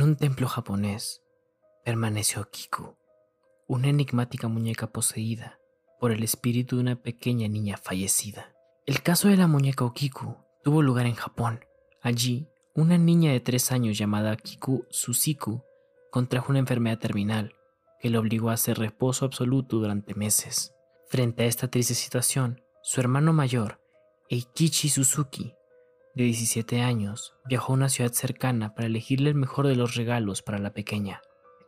En un templo japonés permaneció Kiku, una enigmática muñeca poseída por el espíritu de una pequeña niña fallecida. El caso de la muñeca Okiku tuvo lugar en Japón. Allí, una niña de tres años llamada Kiku Susiku contrajo una enfermedad terminal que le obligó a hacer reposo absoluto durante meses. Frente a esta triste situación, su hermano mayor, Eikichi Suzuki, de 17 años, viajó a una ciudad cercana para elegirle el mejor de los regalos para la pequeña.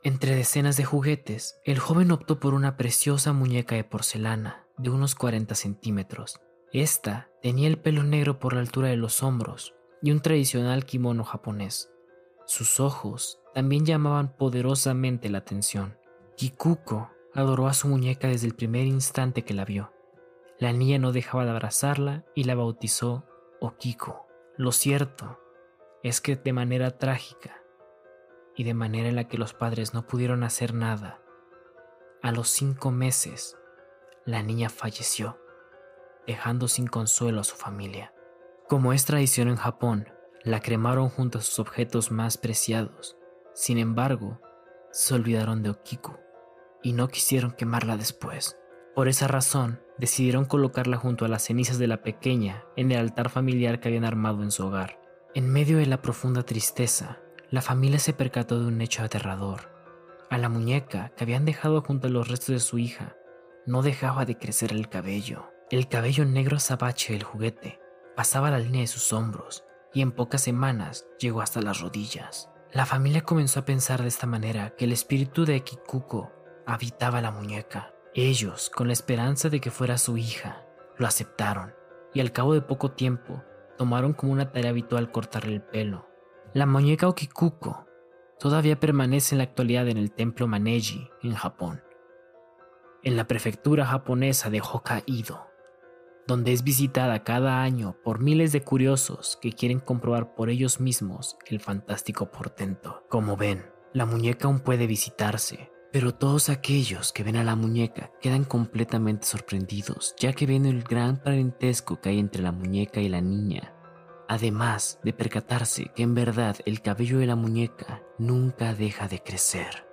Entre decenas de juguetes, el joven optó por una preciosa muñeca de porcelana de unos 40 centímetros. Esta tenía el pelo negro por la altura de los hombros y un tradicional kimono japonés. Sus ojos también llamaban poderosamente la atención. Kikuko adoró a su muñeca desde el primer instante que la vio. La niña no dejaba de abrazarla y la bautizó Okiko. Lo cierto es que de manera trágica y de manera en la que los padres no pudieron hacer nada, a los cinco meses la niña falleció, dejando sin consuelo a su familia. Como es tradición en Japón, la cremaron junto a sus objetos más preciados. Sin embargo, se olvidaron de Okiku y no quisieron quemarla después. Por esa razón, decidieron colocarla junto a las cenizas de la pequeña en el altar familiar que habían armado en su hogar. En medio de la profunda tristeza, la familia se percató de un hecho aterrador. A la muñeca que habían dejado junto a los restos de su hija, no dejaba de crecer el cabello. El cabello negro azabache del juguete pasaba la línea de sus hombros y en pocas semanas llegó hasta las rodillas. La familia comenzó a pensar de esta manera que el espíritu de Kikuko habitaba la muñeca. Ellos, con la esperanza de que fuera su hija, lo aceptaron y al cabo de poco tiempo tomaron como una tarea habitual cortarle el pelo. La muñeca Okikuko todavía permanece en la actualidad en el templo Maneji, en Japón, en la prefectura japonesa de Hokkaido, donde es visitada cada año por miles de curiosos que quieren comprobar por ellos mismos el fantástico portento. Como ven, la muñeca aún puede visitarse, pero todos aquellos que ven a la muñeca quedan completamente sorprendidos, ya que ven el gran parentesco que hay entre la muñeca y la niña. Además de percatarse que en verdad el cabello de la muñeca nunca deja de crecer.